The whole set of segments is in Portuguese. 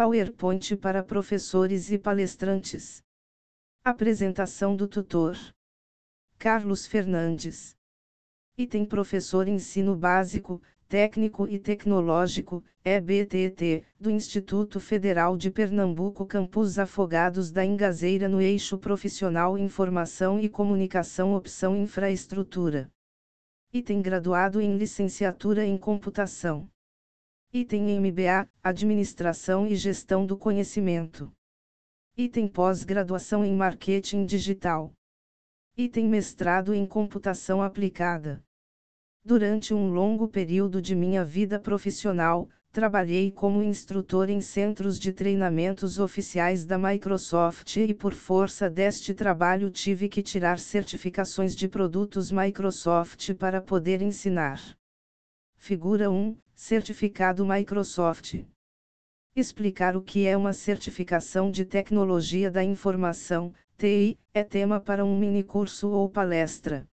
PowerPoint para professores e palestrantes. Apresentação do tutor. Carlos Fernandes. Item Professor Ensino Básico, Técnico e Tecnológico, EBTT, do Instituto Federal de Pernambuco Campus Afogados da Ingazeira no eixo profissional Informação e Comunicação Opção Infraestrutura. Item Graduado em Licenciatura em Computação. Item MBA, Administração e Gestão do Conhecimento. Item Pós-Graduação em Marketing Digital. Item Mestrado em Computação Aplicada. Durante um longo período de minha vida profissional, trabalhei como instrutor em centros de treinamentos oficiais da Microsoft e por força deste trabalho tive que tirar certificações de produtos Microsoft para poder ensinar. Figura 1 Certificado Microsoft. Explicar o que é uma certificação de tecnologia da informação, TI, é tema para um minicurso ou palestra.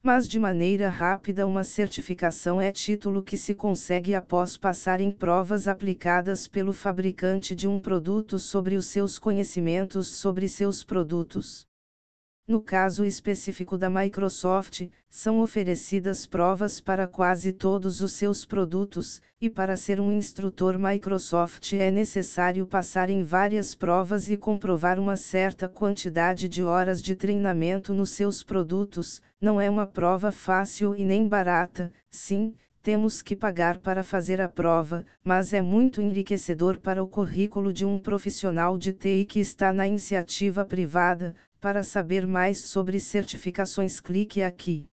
Mas de maneira rápida, uma certificação é título que se consegue após passar em provas aplicadas pelo fabricante de um produto sobre os seus conhecimentos sobre seus produtos. No caso específico da Microsoft, são oferecidas provas para quase todos os seus produtos, e para ser um instrutor Microsoft é necessário passar em várias provas e comprovar uma certa quantidade de horas de treinamento nos seus produtos. Não é uma prova fácil e nem barata, sim, temos que pagar para fazer a prova, mas é muito enriquecedor para o currículo de um profissional de TI que está na iniciativa privada, para saber mais sobre certificações, clique aqui.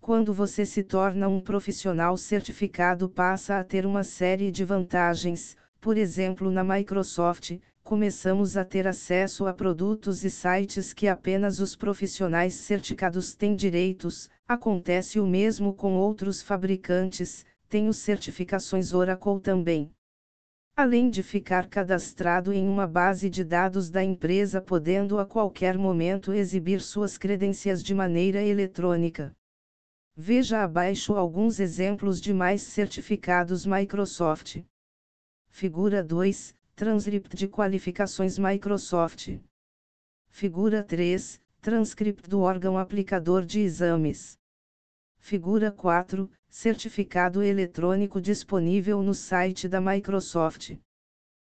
Quando você se torna um profissional certificado, passa a ter uma série de vantagens. Por exemplo, na Microsoft, começamos a ter acesso a produtos e sites que apenas os profissionais certificados têm direitos. Acontece o mesmo com outros fabricantes, tenho certificações Oracle também. Além de ficar cadastrado em uma base de dados da empresa, podendo a qualquer momento exibir suas credenciais de maneira eletrônica. Veja abaixo alguns exemplos de mais certificados Microsoft. Figura 2 Transcript de qualificações Microsoft. Figura 3 Transcript do órgão aplicador de exames. Figura 4 certificado eletrônico disponível no site da Microsoft.